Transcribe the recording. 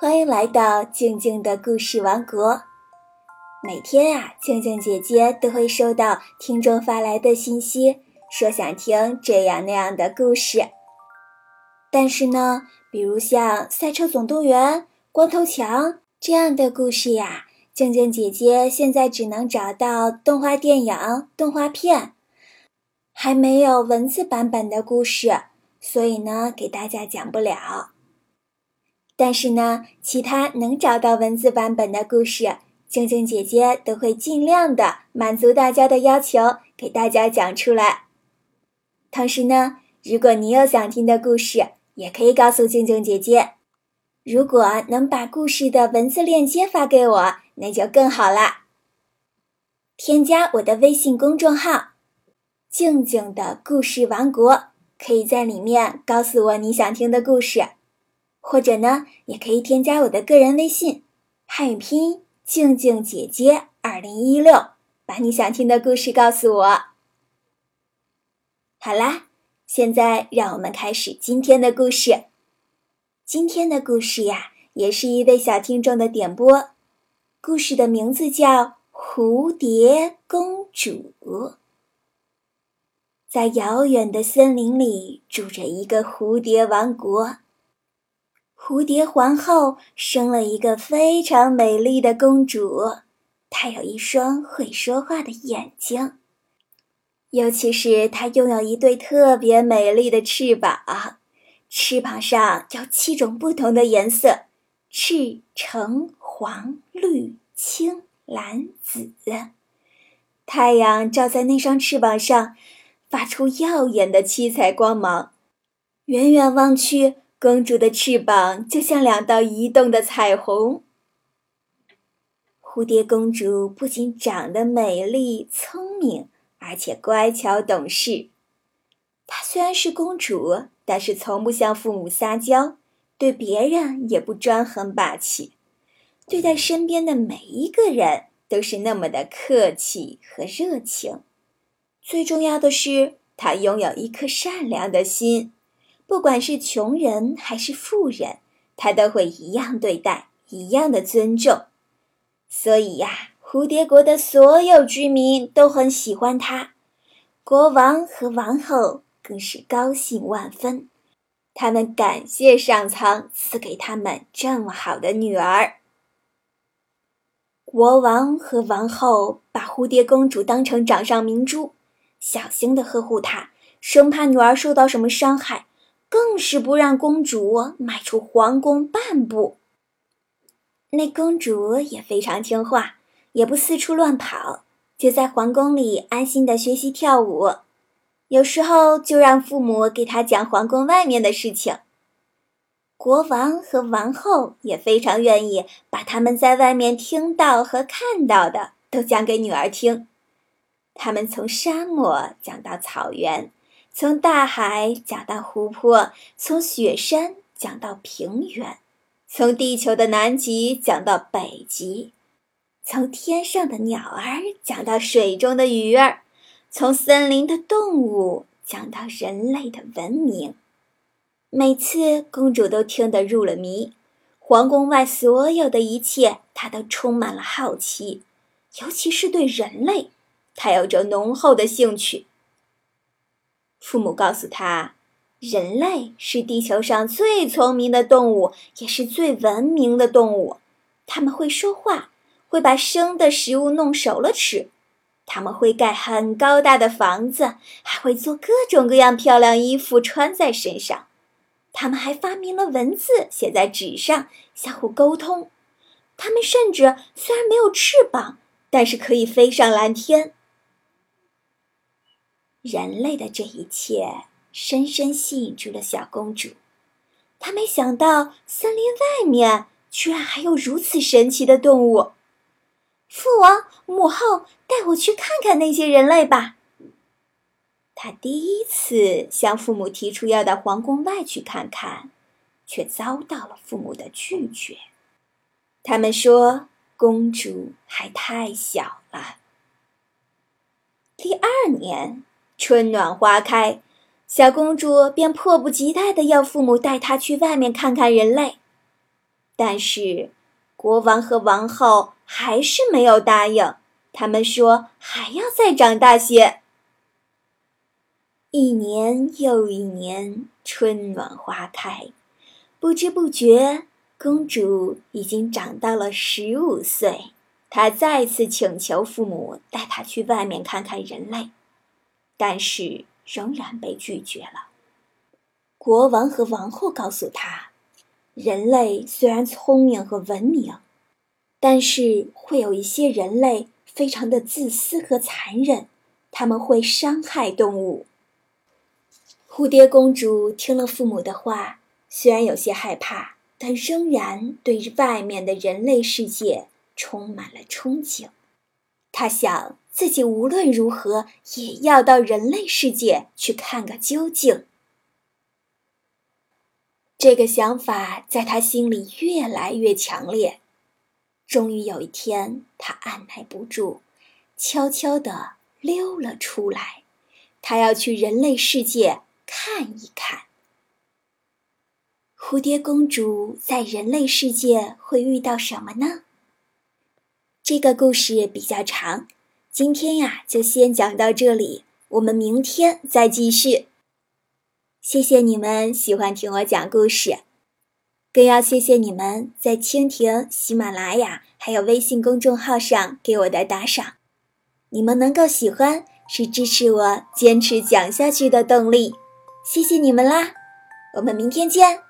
欢迎来到静静的故事王国。每天啊，静静姐姐都会收到听众发来的信息，说想听这样那样的故事。但是呢，比如像《赛车总动员》《光头强》这样的故事呀，静静姐姐现在只能找到动画电影、动画片，还没有文字版本的故事，所以呢，给大家讲不了。但是呢，其他能找到文字版本的故事，静静姐姐都会尽量的满足大家的要求，给大家讲出来。同时呢，如果你有想听的故事，也可以告诉静静姐姐。如果能把故事的文字链接发给我，那就更好啦。添加我的微信公众号“静静的故事王国”，可以在里面告诉我你想听的故事。或者呢，也可以添加我的个人微信，汉语拼音静静姐姐二零一六，把你想听的故事告诉我。好啦，现在让我们开始今天的故事。今天的故事呀，也是一位小听众的点播，故事的名字叫《蝴蝶公主》。在遥远的森林里，住着一个蝴蝶王国。蝴蝶皇后生了一个非常美丽的公主，她有一双会说话的眼睛，尤其是她拥有一对特别美丽的翅膀，翅膀上有七种不同的颜色：赤、橙、黄、绿、青、蓝、紫。太阳照在那双翅膀上，发出耀眼的七彩光芒，远远望去。公主的翅膀就像两道移动的彩虹。蝴蝶公主不仅长得美丽聪明，而且乖巧懂事。她虽然是公主，但是从不向父母撒娇，对别人也不专横霸气，对待身边的每一个人都是那么的客气和热情。最重要的是，她拥有一颗善良的心。不管是穷人还是富人，他都会一样对待，一样的尊重。所以呀，蝴蝶国的所有居民都很喜欢他，国王和王后更是高兴万分。他们感谢上苍赐给他们这么好的女儿。国王和王后把蝴蝶公主当成掌上明珠，小心的呵护她，生怕女儿受到什么伤害。更是不让公主迈出皇宫半步。那公主也非常听话，也不四处乱跑，就在皇宫里安心的学习跳舞。有时候就让父母给她讲皇宫外面的事情。国王和王后也非常愿意把他们在外面听到和看到的都讲给女儿听。他们从沙漠讲到草原。从大海讲到湖泊，从雪山讲到平原，从地球的南极讲到北极，从天上的鸟儿讲到水中的鱼儿，从森林的动物讲到人类的文明。每次公主都听得入了迷，皇宫外所有的一切，她都充满了好奇，尤其是对人类，她有着浓厚的兴趣。父母告诉他，人类是地球上最聪明的动物，也是最文明的动物。他们会说话，会把生的食物弄熟了吃。他们会盖很高大的房子，还会做各种各样漂亮衣服穿在身上。他们还发明了文字，写在纸上，相互沟通。他们甚至虽然没有翅膀，但是可以飞上蓝天。人类的这一切深深吸引住了小公主，她没想到森林外面居然还有如此神奇的动物。父王、母后，带我去看看那些人类吧。她第一次向父母提出要到皇宫外去看看，却遭到了父母的拒绝。他们说公主还太小了。第二年。春暖花开，小公主便迫不及待地要父母带她去外面看看人类。但是国王和王后还是没有答应。他们说还要再长大些。一年又一年，春暖花开，不知不觉，公主已经长到了十五岁。她再次请求父母带她去外面看看人类，但是仍然被拒绝了。国王和王后告诉她，人类虽然聪明和文明，但是会有一些人类非常的自私和残忍，他们会伤害动物。蝴蝶公主听了父母的话，虽然有些害怕，但仍然对外面的人类世界充满了憧憬。她想，自己无论如何也要到人类世界去看个究竟。这个想法在她心里越来越强烈。终于有一天，她按耐不住，悄悄地溜了出来。她要去人类世界。看一看，蝴蝶公主在人类世界会遇到什么呢？这个故事比较长，今天呀就先讲到这里，我们明天再继续。谢谢你们喜欢听我讲故事，更要谢谢你们在蜻蜓、喜马拉雅还有微信公众号上给我的打赏，你们能够喜欢是支持我坚持讲下去的动力。谢谢你们啦，我们明天见。